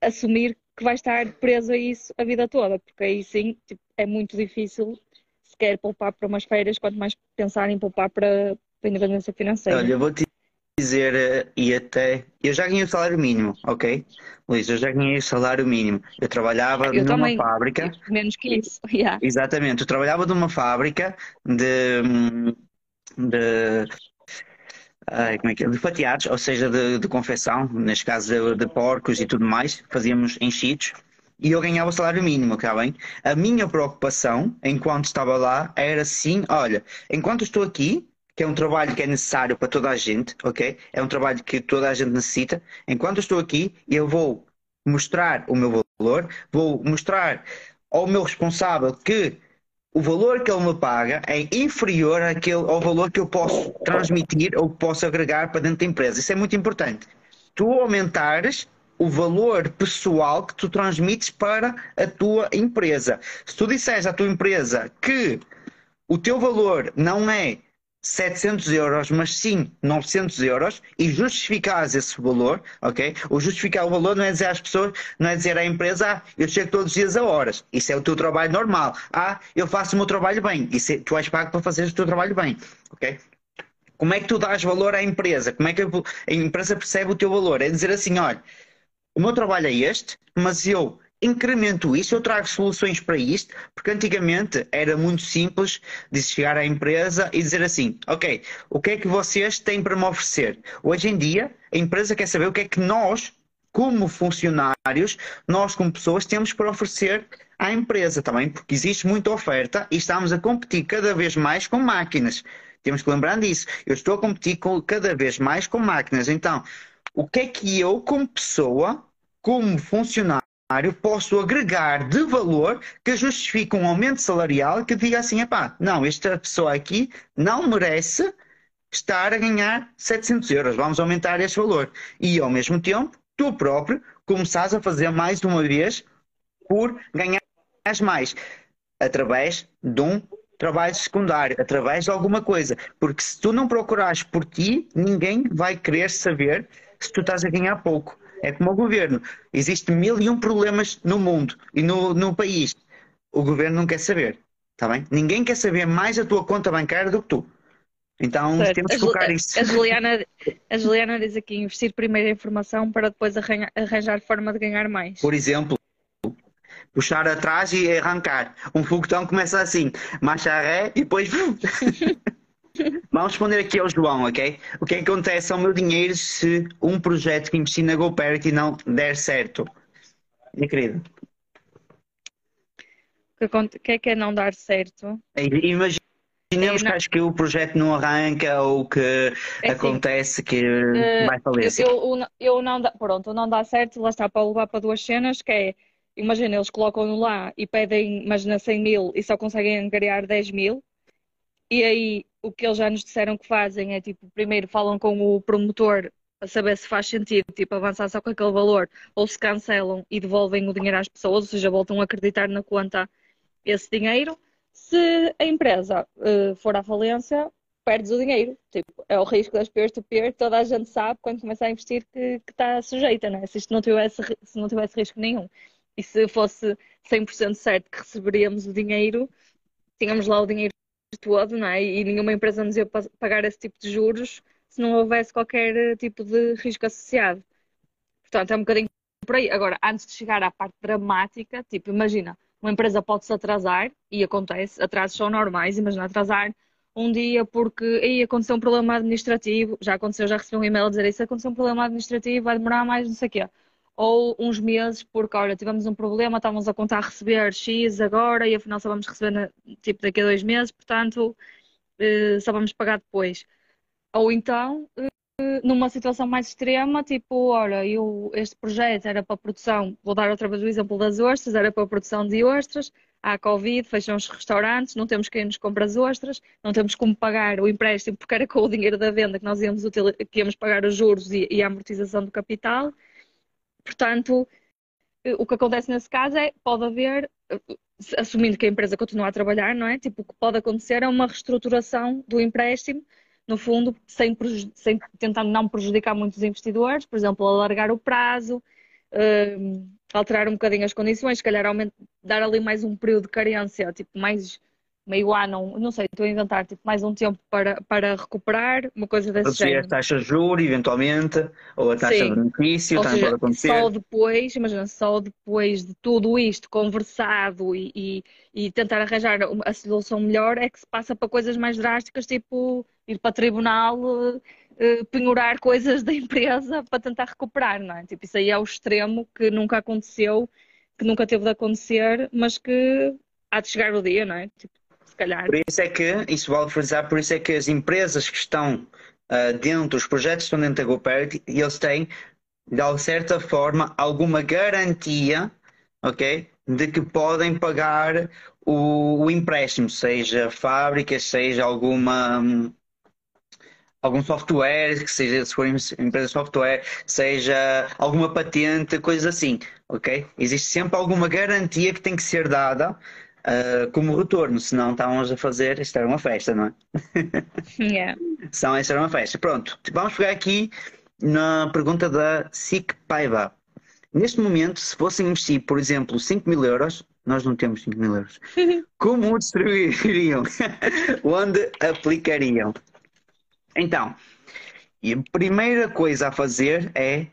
Speaker 2: assumir que vai estar preso a isso a vida toda, porque aí sim tipo, é muito difícil sequer poupar para umas férias, quanto mais pensar em poupar para, para a independência financeira.
Speaker 1: Olha, vou te dizer, eh, e até. Eu já ganhei o salário mínimo, ok? Luís, eu já ganhei o salário mínimo. Eu trabalhava
Speaker 2: Eu
Speaker 1: numa
Speaker 2: também,
Speaker 1: fábrica.
Speaker 2: menos que isso. Yeah.
Speaker 1: Exatamente, eu trabalhava numa fábrica de, de, ai, como é que é? de fatiados, ou seja, de, de confecção, neste caso de, de porcos e tudo mais, fazíamos enchidos e eu ganhava o salário mínimo, está bem? A minha preocupação, enquanto estava lá, era sim, olha, enquanto estou aqui, que é um trabalho que é necessário para toda a gente, ok? É um trabalho que toda a gente necessita. Enquanto estou aqui, eu vou mostrar o meu valor, vou mostrar ao meu responsável que o valor que ele me paga é inferior àquele, ao valor que eu posso transmitir ou posso agregar para dentro da empresa. Isso é muito importante. Tu aumentares o valor pessoal que tu transmites para a tua empresa. Se tu disseres à tua empresa que o teu valor não é 700 euros, mas sim 900 euros e justificares esse valor, ok? O justificar o valor não é dizer às pessoas, não é dizer à empresa, ah, eu chego todos os dias a horas. Isso é o teu trabalho normal. Ah, eu faço o meu trabalho bem. Isso é, tu és pago para fazer o teu trabalho bem, ok? Como é que tu dás valor à empresa? Como é que a empresa percebe o teu valor? É dizer assim, olha, o meu trabalho é este, mas eu incremento isso, eu trago soluções para isto, porque antigamente era muito simples de chegar à empresa e dizer assim, ok, o que é que vocês têm para me oferecer? Hoje em dia, a empresa quer saber o que é que nós, como funcionários, nós como pessoas, temos para oferecer à empresa também, porque existe muita oferta e estamos a competir cada vez mais com máquinas. Temos que lembrar disso. Eu estou a competir com, cada vez mais com máquinas. Então, o que é que eu, como pessoa, como funcionário, posso agregar de valor que justifique um aumento salarial que diga assim, epá, não, esta pessoa aqui não merece estar a ganhar 700 euros, vamos aumentar este valor. E ao mesmo tempo, tu próprio começares a fazer mais uma vez por ganhar mais, através de um trabalho secundário, através de alguma coisa. Porque se tu não procurares por ti, ninguém vai querer saber se tu estás a ganhar pouco. É como o governo. Existem mil e um problemas no mundo e no, no país. O governo não quer saber. Está bem? Ninguém quer saber mais a tua conta bancária do que tu. Então certo. temos que focar isso.
Speaker 2: A Juliana, a Juliana diz aqui: investir primeiro em informação para depois arranjar, arranjar forma de ganhar mais.
Speaker 1: Por exemplo, puxar atrás e arrancar. Um foguetão começa assim, marcha ré e depois. Vamos responder aqui ao João, ok? O que, é que acontece ao meu dinheiro se um projeto que investi na GoParity não der certo? Minha querida.
Speaker 2: O que é que é não dar certo?
Speaker 1: Imaginemos é, que acho que o projeto não arranca ou que é assim, acontece que uh, vai falecer.
Speaker 2: Eu, eu, eu, não dá, pronto, não dá certo, lá está para levar para duas cenas, que é, imagina, eles colocam-no lá e pedem, imagina, 100 mil e só conseguem angariar 10 mil, e aí o que eles já nos disseram que fazem é tipo, primeiro falam com o promotor a saber se faz sentido tipo, avançar só com aquele valor ou se cancelam e devolvem o dinheiro às pessoas, ou seja, voltam a acreditar na conta esse dinheiro. Se a empresa uh, for à falência, perdes o dinheiro. Tipo, é o risco das peer-to-peer, toda a gente sabe quando começa a investir que está sujeita, né? se isto não tivesse, se não tivesse risco nenhum. E se fosse 100% certo que receberíamos o dinheiro, tínhamos lá o dinheiro todo, não é? E nenhuma empresa nos ia pagar esse tipo de juros se não houvesse qualquer eh, tipo de risco associado. Portanto, é um bocadinho por aí. Agora, antes de chegar à parte dramática, tipo, imagina, uma empresa pode-se atrasar, e acontece, atrasos são normais, imagina atrasar um dia porque aí aconteceu um problema administrativo, já aconteceu, já recebi um e-mail a dizer isso, aconteceu um problema administrativo, vai demorar mais, não sei o quê ou uns meses, porque olha, tivemos um problema, estávamos a contar receber X agora e afinal só vamos receber na, tipo daqui a dois meses, portanto eh, só vamos pagar depois. Ou então, eh, numa situação mais extrema, tipo, olha, eu, este projeto era para produção, vou dar outra vez o exemplo das ostras, era para produção de ostras, há Covid, fecham os restaurantes, não temos quem nos compre as ostras, não temos como pagar o empréstimo, porque era com o dinheiro da venda que nós íamos, que íamos pagar os juros e, e a amortização do capital. Portanto, eh, o que acontece nesse caso é pode haver, eh, assumindo que a empresa continua a trabalhar, não é? Tipo, o que pode acontecer é uma reestruturação do empréstimo, no fundo, sem, sem tentando não prejudicar muitos investidores, por exemplo, alargar o prazo, uh, alterar um bocadinho as condições, se calhar aumentar, dar ali mais um período de carência, tipo, mais meio ano, não sei, estou a inventar tipo, mais um tempo para, para recuperar, uma coisa desse
Speaker 1: Reduzir a
Speaker 2: género.
Speaker 1: taxa de juros, eventualmente, ou a taxa
Speaker 2: Sim.
Speaker 1: de benefício,
Speaker 2: Ou seja, só depois, imagina, só depois de tudo isto conversado e, e, e tentar arranjar a solução melhor é que se passa para coisas mais drásticas, tipo ir para tribunal, eh, eh, penhorar coisas da empresa para tentar recuperar, não é? Tipo, isso aí é o extremo que nunca aconteceu, que nunca teve de acontecer, mas que há de chegar o dia, não é? Tipo, se calhar.
Speaker 1: Por isso é que, isso vale frisar, por isso é que as empresas que estão ah, dentro, os projetos que estão dentro da GoParity, eles têm, de certa forma, alguma garantia, ok? De que podem pagar o, o empréstimo, seja fábricas, seja alguma. hum, Algum software, que seja, se for empresa de software, seja alguma patente, coisas assim, ok? Existe sempre alguma garantia que tem que ser dada ah, como retorno, senão estávamos a fazer, isto era uma festa, não é?
Speaker 2: Yeah.
Speaker 1: Senão isto era uma festa. Pronto, vamos pegar aqui na pergunta da SIC Paiva. Neste momento, se fossem investir, por exemplo, 5 mil euros, nós não temos 5 mil euros, como o distribuiriam? Onde aplicariam? Então, a primeira coisa a fazer é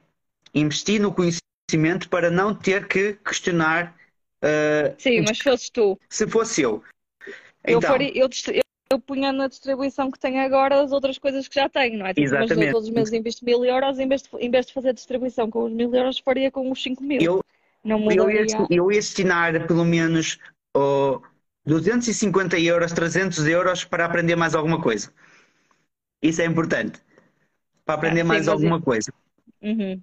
Speaker 1: investir no conhecimento para não ter que questionar ah,
Speaker 2: Sim, mas se fosses tu,
Speaker 1: se fosse eu.
Speaker 2: eu,
Speaker 1: Então,
Speaker 2: faria, eu, eu, eu punha na distribuição que tenho agora as outras coisas que já tenho, não é? Tipo,
Speaker 1: Exatamente.
Speaker 2: todos os meses invisto mil euros, em vez, de, em vez de fazer distribuição com os mil euros, faria com os cinco mil.
Speaker 1: eu,
Speaker 2: Não
Speaker 1: Eu ia,
Speaker 2: mudaria.
Speaker 1: eu ia destinar pelo menos oh, 250 euros, 300 euros para aprender mais alguma coisa. Isso é importante. Para aprender
Speaker 2: Ah, sim,
Speaker 1: mais
Speaker 2: mas
Speaker 1: alguma coisa.
Speaker 2: Uhum.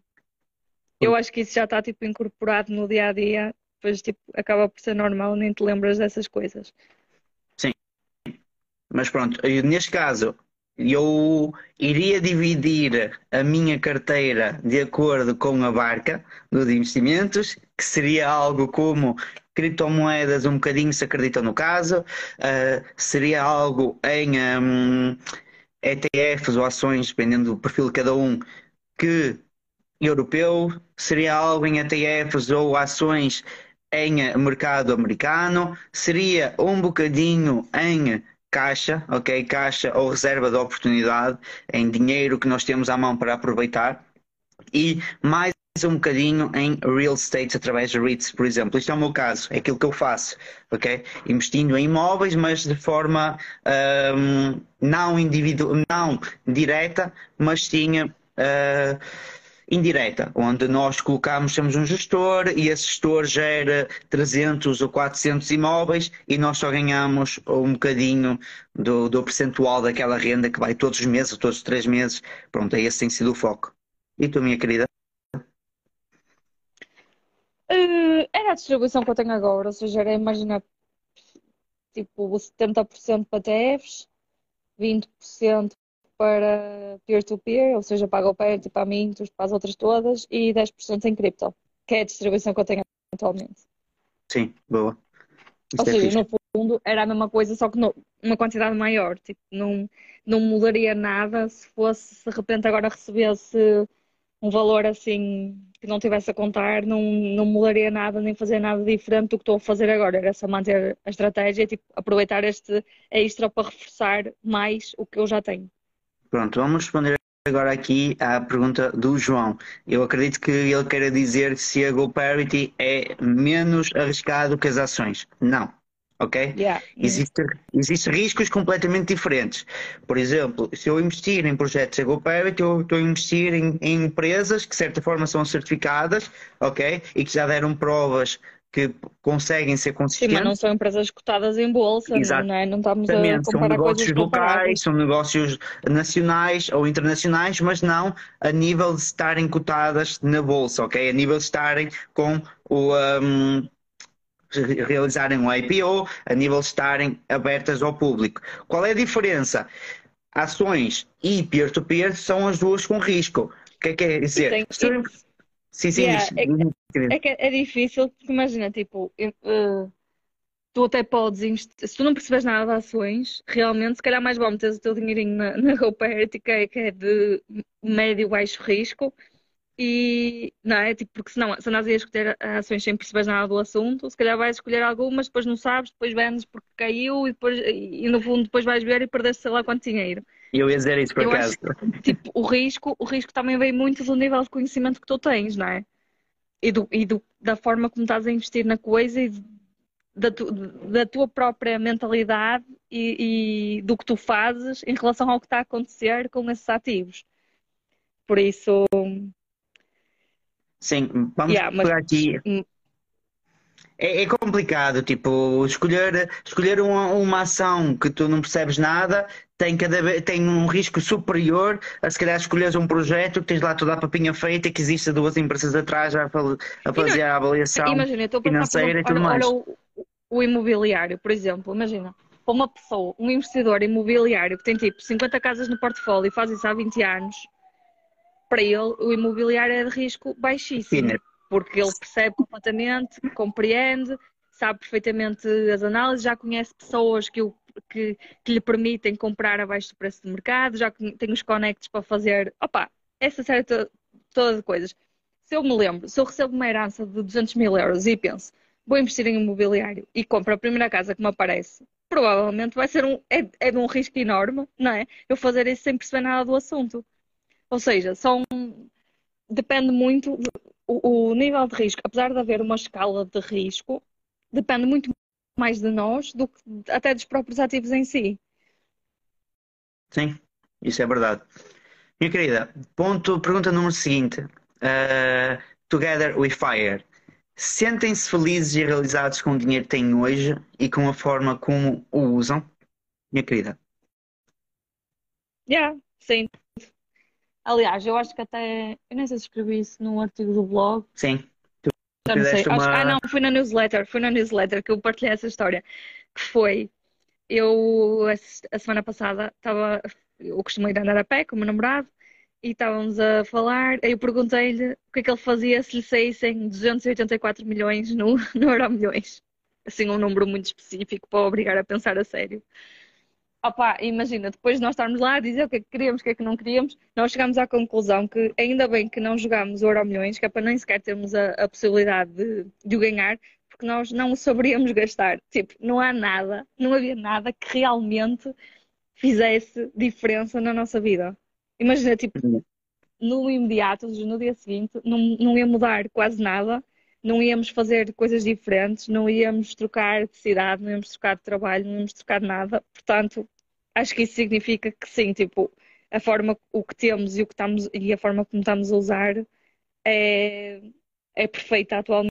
Speaker 2: Eu acho que isso já está tipo incorporado no dia a dia, depois tipo, acaba por ser normal, nem te lembras dessas coisas.
Speaker 1: Mas pronto, neste caso, eu iria dividir a minha carteira de acordo com a barca dos investimentos, que seria algo como criptomoedas, um bocadinho se acreditam no caso, ah, seria algo em hum, ETFs ou ações, dependendo do perfil de cada um, que europeu, seria algo em ETFs ou ações em mercado americano, seria um bocadinho em caixa, ok? Caixa ou reserva de oportunidade, em dinheiro que nós temos à mão para aproveitar, e mais um bocadinho em real estate através de REITs, por exemplo. Isto é o meu caso, é aquilo que eu faço, ok? Investindo em imóveis, mas de forma ahm, não individu não direta, mas sim ah, indireta, onde nós colocamos, temos um gestor e esse gestor gera 300 ou 400 imóveis e nós só ganhamos um bocadinho do, do percentual daquela renda que vai todos os meses, todos os três meses. Pronto, é esse tem sido o foco. E tu, minha querida?
Speaker 2: Eh, era a distribuição que eu tenho agora, ou seja, era imagina tipo 70% para ETFs, 20% para peer-to-peer, ou seja, para a GoPay, tipo a mim, para as outras todas, e 10% em cripto, que é a distribuição que eu tenho atualmente.
Speaker 1: Sim, boa.
Speaker 2: Ou
Speaker 1: Isto é
Speaker 2: seja,
Speaker 1: fixe.
Speaker 2: no fundo era a mesma coisa, só que no- uma quantidade maior. Tipo, não, não mudaria nada se fosse, se de repente agora recebesse um valor assim que não tivesse a contar, não, não mudaria nada, nem fazer nada diferente do que estou a fazer agora. Era só manter a estratégia, tipo, aproveitar este extra para reforçar mais o que eu já tenho.
Speaker 1: Pronto, vamos responder agora aqui à pergunta do João. Eu acredito que ele queira dizer se a GoParity é menos arriscado que as ações. Não. Ok?
Speaker 2: Yeah.
Speaker 1: Existem existe riscos completamente diferentes. Por exemplo, se eu investir em projetos da GoParity, eu estou a investir em, em empresas que de certa forma são certificadas, ok? E que já deram provas que conseguem ser
Speaker 2: Sim, mas não
Speaker 1: consistentes.
Speaker 2: são empresas cotadas em bolsa, não é? Não estamos a
Speaker 1: Exatamente, são
Speaker 2: comparar
Speaker 1: negócios
Speaker 2: coisas
Speaker 1: locais, são negócios nacionais ou internacionais, mas não a nível de estarem cotadas na bolsa, ok? A nível de estarem com o um, realizarem um IPO, a nível de estarem abertas ao público. Qual é a diferença? Ações e peer-to-peer são as duas com risco. O que é que quer dizer?
Speaker 2: tem-
Speaker 1: Se eu- Sim, sim,
Speaker 2: Yeah, é-. É que é difícil, porque imagina, tipo, eh, tu até podes investir, se tu não percebes nada de ações, realmente, se calhar mais bom meteres o teu dinheirinho na, na GoParity, que é, que é de médio baixo risco, e não é? Tipo, porque senão, se andas a escolher ações sem perceber nada do assunto, se calhar vais escolher algumas, depois não sabes, depois vendes porque caiu e, depois, e no fundo depois vais ver e perdeste sei lá quanto dinheiro.
Speaker 1: E eu ia dizer isso por
Speaker 2: Eu
Speaker 1: acaso.
Speaker 2: acho tipo, o risco, o risco também vem muito do nível de conhecimento que tu tens, não é? E, do, e do, da forma como estás a investir na coisa e da, tu- da tua própria mentalidade e, e do que tu fazes em relação ao que está a acontecer com esses ativos. Por isso,
Speaker 1: Sim, vamos
Speaker 2: Yeah, mas-
Speaker 1: aqui. É, é complicado, tipo, escolher, escolher uma, uma ação que tu não percebes nada tem, cada vez, tem um risco superior a se calhar escolheres um projeto que tens lá toda a papinha feita, que existe duas empresas atrás a, a fazer a avaliação.
Speaker 2: imagina, eu estou a pensar, por
Speaker 1: financeira e tudo
Speaker 2: olha,
Speaker 1: mais.
Speaker 2: olha o, o imobiliário, por exemplo, imagina, para uma pessoa, um investidor imobiliário que tem tipo 50 casas no portfólio e faz isso há 20 anos, para ele o imobiliário é de risco baixíssimo,
Speaker 1: Sim.
Speaker 2: Porque ele percebe completamente, compreende, sabe perfeitamente as análises, já conhece pessoas que, o, que, que lhe permitem comprar abaixo do preço do mercado, já tem os connects para fazer, opa, essa série to- toda de coisas. Se eu me lembro, se eu recebo uma herança de 200 mil euros e penso, vou investir em imobiliário e compro a primeira casa que me aparece, provavelmente vai ser um, é, é um risco enorme, não é? Eu fazer isso sem perceber nada do assunto. Ou seja, são, depende muito, o, o nível de risco, apesar de haver uma escala de risco, depende muito mais de nós do que até dos próprios ativos em si.
Speaker 1: Sim, isso é verdade. Minha querida, ponto, pergunta número seguinte. Uh, Together we fire. Sentem-se felizes e realizados com o dinheiro que têm hoje e com a forma como o usam? Minha querida.
Speaker 2: Yeah, sim. Aliás, eu acho que até, eu nem sei se escrevi isso num artigo do blog,
Speaker 1: Sim.
Speaker 2: Já não sei.
Speaker 1: Fizeste
Speaker 2: Acho-
Speaker 1: uma-
Speaker 2: Ah, não, foi na newsletter, foi na newsletter que eu partilhei essa história. Que foi, eu a semana passada estava, eu costumo ir andar a pé com o meu namorado e estávamos a falar, aí eu perguntei-lhe o que é que ele fazia se lhe saíssem 284 milhões no, no Euromilhões. Assim, um número muito específico para obrigar a pensar a sério. Opa, imagina, depois de nós estarmos lá a dizer o que é que queríamos, o que é que não queríamos, nós chegámos à conclusão que ainda bem que não jogámos o Euro Milhões, que é para nem sequer termos a, a possibilidade de, de o ganhar, porque nós não o saberíamos gastar. Tipo, não há nada, não havia nada que realmente fizesse diferença na nossa vida. Imagina, tipo, no imediato, no dia seguinte, não, não ia mudar quase nada, não íamos fazer coisas diferentes, não íamos trocar de cidade, não íamos trocar de trabalho, não íamos trocar de nada. Portanto, acho que isso significa que sim, tipo, a forma, o que temos e o que estamos e a forma como estamos a usar é, é perfeita atualmente.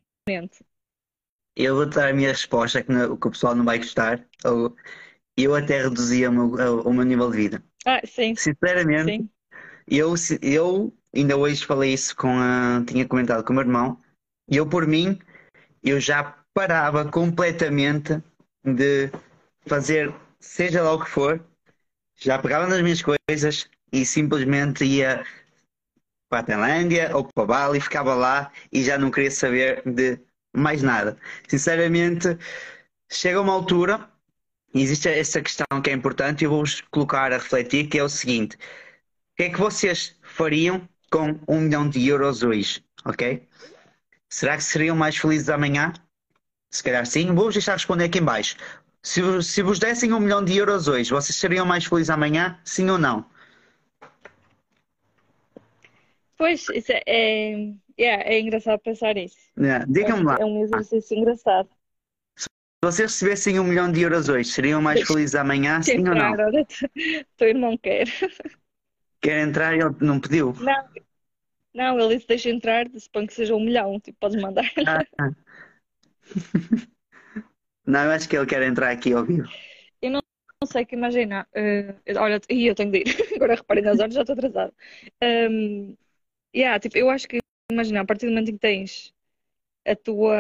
Speaker 1: Eu vou dar a minha resposta, que, não- que o pessoal não vai gostar. Ou eu até reduzia o meu, o meu nível de vida.
Speaker 2: Ah, sim,
Speaker 1: Sinceramente,
Speaker 2: sim.
Speaker 1: Eu, eu ainda hoje falei isso com a, tinha comentado com o meu irmão, e eu por mim, eu já parava completamente de fazer seja lá o que for, já pegava nas minhas coisas e simplesmente ia para a Tailândia ou para Bali, ficava lá e já não queria saber de mais nada. Sinceramente, chega uma altura, e existe essa questão que é importante, e eu vou-vos colocar a refletir, que é o seguinte. O que é que vocês fariam com um milhão de euros hoje? Ok? Será que seriam mais felizes amanhã? Se calhar sim. Vou-vos deixar responder aqui em baixo. Se, vos- se vos dessem um milhão de euros hoje, vocês seriam mais felizes amanhã? Sim ou não?
Speaker 2: Pois, isso é, é, yeah, é engraçado pensar nisso.
Speaker 1: É, Digam-me lá.
Speaker 2: É um exercício engraçado.
Speaker 1: Se vocês recebessem um milhão de euros hoje, seriam mais felizes amanhã?
Speaker 2: Quer
Speaker 1: Sim ou não?
Speaker 2: olha, teu irmão quer.
Speaker 1: Quer entrar e ele não pediu?
Speaker 2: Não, não, ele disse deixa entrar, suponho que seja um milhão, tipo, podes mandar.
Speaker 1: Ah. Não, eu acho que ele quer entrar aqui ao vivo.
Speaker 2: Não sei que imagina, eh, olha, e eu tenho de ir, agora reparem nas horas, já estou atrasada. Um, yeah, tipo, eu acho que, imagina, a partir do momento em que tens a tua,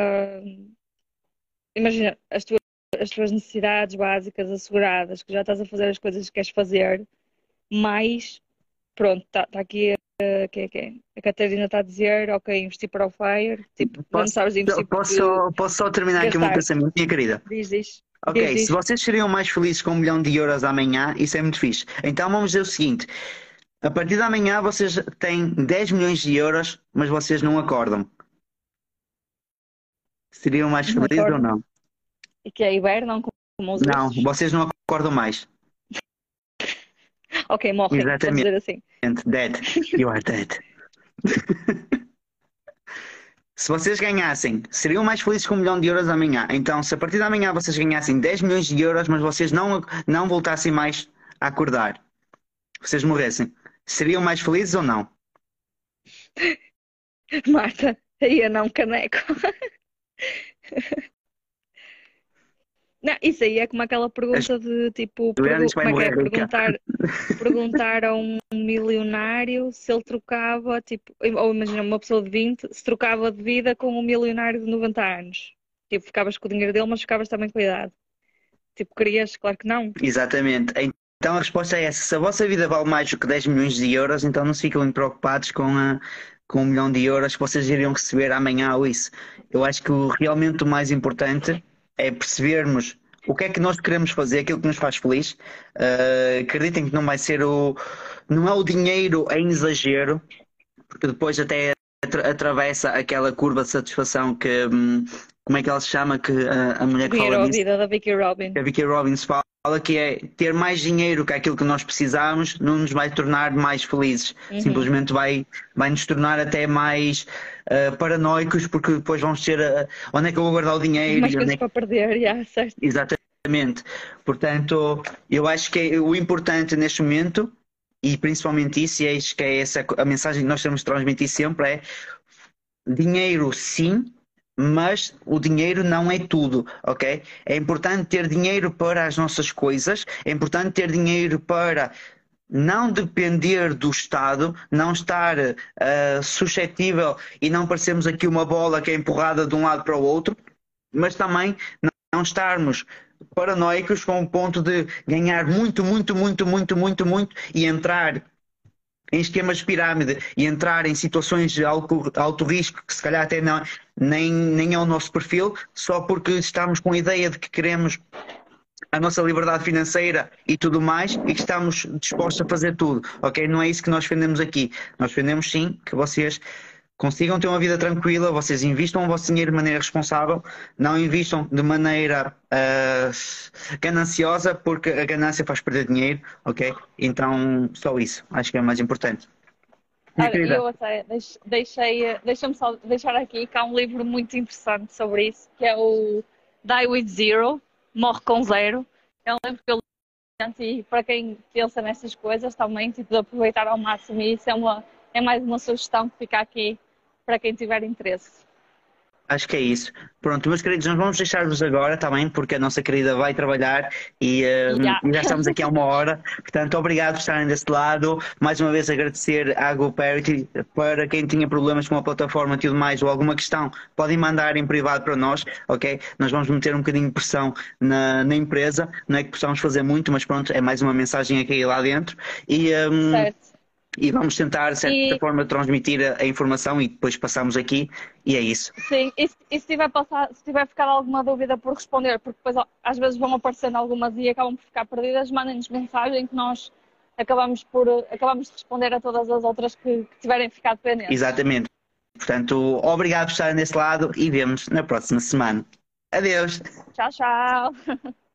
Speaker 2: imagina, as tuas, as tuas necessidades básicas asseguradas, que já estás a fazer as coisas que queres fazer, mais, pronto, está tá aqui a, que, que, a Catarina está a dizer, ok, investir para o FIRE, tipo, não
Speaker 1: Posso,
Speaker 2: sabes investir
Speaker 1: posso, só, posso só terminar aqui o meu
Speaker 2: gastar.
Speaker 1: pensamento, minha querida?
Speaker 2: diz, diz,
Speaker 1: Ok,
Speaker 2: diz, diz.
Speaker 1: se vocês seriam mais felizes com um milhão de euros amanhã, isso é muito fixe. Então vamos dizer o seguinte: A partir da manhã vocês têm 10 milhões de euros, mas vocês não acordam. Seriam mais
Speaker 2: Não
Speaker 1: felizes ou não?
Speaker 2: E que é hibernam como os
Speaker 1: Não, vocês não acordam mais.
Speaker 2: Ok, vamos
Speaker 1: Exatamente.
Speaker 2: dizer assim.
Speaker 1: Dead. You are dead. Se vocês ganhassem, seriam mais felizes com um milhão de euros amanhã. Então, se a partir da manhã vocês ganhassem 10 milhões de euros, mas vocês não, não voltassem mais a acordar, vocês morressem, seriam mais felizes ou não?
Speaker 2: Marta, aí é não caneco. Não, isso aí é como aquela pergunta de tipo, pergu- como é que é? Perguntar, perguntar a um milionário se ele trocava, tipo, ou imagina uma pessoa de 20, se trocava de vida com um milionário de 90 anos. Tipo, ficavas com o dinheiro dele, mas ficavas também com a idade. Tipo, querias? Claro que não.
Speaker 1: Exatamente. Então a resposta é essa. Se a vossa vida vale mais do que 10 milhões de euros, então não se ficam preocupados com, a, com um milhão de euros que vocês iriam receber amanhã ou isso. Eu acho que o, realmente o mais importante é percebermos o que é que nós queremos fazer, aquilo que nos faz feliz. Uh, acreditem que não vai ser o. Não é o dinheiro em exagero, porque depois até atra- atravessa aquela curva de satisfação que. hum, como é que ela se chama? Que a, a mulher que fala
Speaker 2: vida da Vicky Robin.
Speaker 1: que a Vicky Robbins fala que é ter mais dinheiro que aquilo que nós precisamos não nos vai tornar mais felizes.
Speaker 2: Uhum.
Speaker 1: Simplesmente vai, vai nos tornar até mais ah, paranoicos porque depois vamos ter ah, onde é que eu vou guardar o dinheiro
Speaker 2: Mais
Speaker 1: onde
Speaker 2: coisas
Speaker 1: é que...
Speaker 2: para perder, já, certo.
Speaker 1: Exatamente. Portanto, eu acho que é o importante neste momento e principalmente isso, e acho que é essa a mensagem que nós temos de transmitir sempre é dinheiro sim, mas o dinheiro não é tudo, ok? É importante ter dinheiro para as nossas coisas, é importante ter dinheiro para não depender do Estado, não estar ah, suscetível e não parecermos aqui uma bola que é empurrada de um lado para o outro, mas também não estarmos paranoicos com o ponto de ganhar muito, muito, muito, muito, muito, muito e entrar em esquemas de pirâmide e entrar em situações de alto, alto risco que se calhar até não, nem, nem é o nosso perfil, só porque estamos com a ideia de que queremos a nossa liberdade financeira e tudo mais e que estamos dispostos a fazer tudo, ok? Não é isso que nós defendemos aqui. Nós defendemos sim que vocês consigam ter uma vida tranquila, vocês investam o vosso dinheiro de maneira responsável, não investam de maneira ah, gananciosa, porque a ganância faz perder dinheiro, ok? Então, só isso, acho que é o mais importante.
Speaker 2: Olha, eu até deix- deixei, deixa-me só deixar aqui que há um livro muito interessante sobre isso, que é o Die with Zero, Morre com Zero. É um livro que eu li e para quem pensa nessas coisas também, tipo, de aproveitar ao máximo e isso é, uma, é mais uma sugestão que fica aqui para quem tiver interesse.
Speaker 1: Acho que é isso. Pronto, meus queridos, nós vamos deixar-vos agora também, porque a nossa querida vai trabalhar e, ah,
Speaker 2: Já.
Speaker 1: já estamos aqui há uma hora. Portanto, obrigado por estarem desse lado. Mais uma vez agradecer à GoParity. Para quem tinha problemas com a plataforma e tudo mais, ou alguma questão, podem mandar em privado para nós, ok? Nós vamos meter um bocadinho de pressão na, na empresa. Não é que possamos fazer muito, mas pronto, é mais uma mensagem a cair lá dentro. E, ah,
Speaker 2: Certo?
Speaker 1: E vamos tentar, de certa
Speaker 2: E-
Speaker 1: forma, transmitir a, a informação e depois passamos aqui. E é isso.
Speaker 2: Sim, e se, e se tiver passado, se tiver ficado alguma dúvida por responder, porque depois às vezes vão aparecendo algumas e acabam por ficar perdidas, mandem-nos mensagem que nós acabamos por acabamos de responder a todas as outras que, que tiverem ficado pendentes.
Speaker 1: Exatamente. Portanto, obrigado por estarem desse lado e vemos na próxima semana. Adeus.
Speaker 2: Tchau, tchau.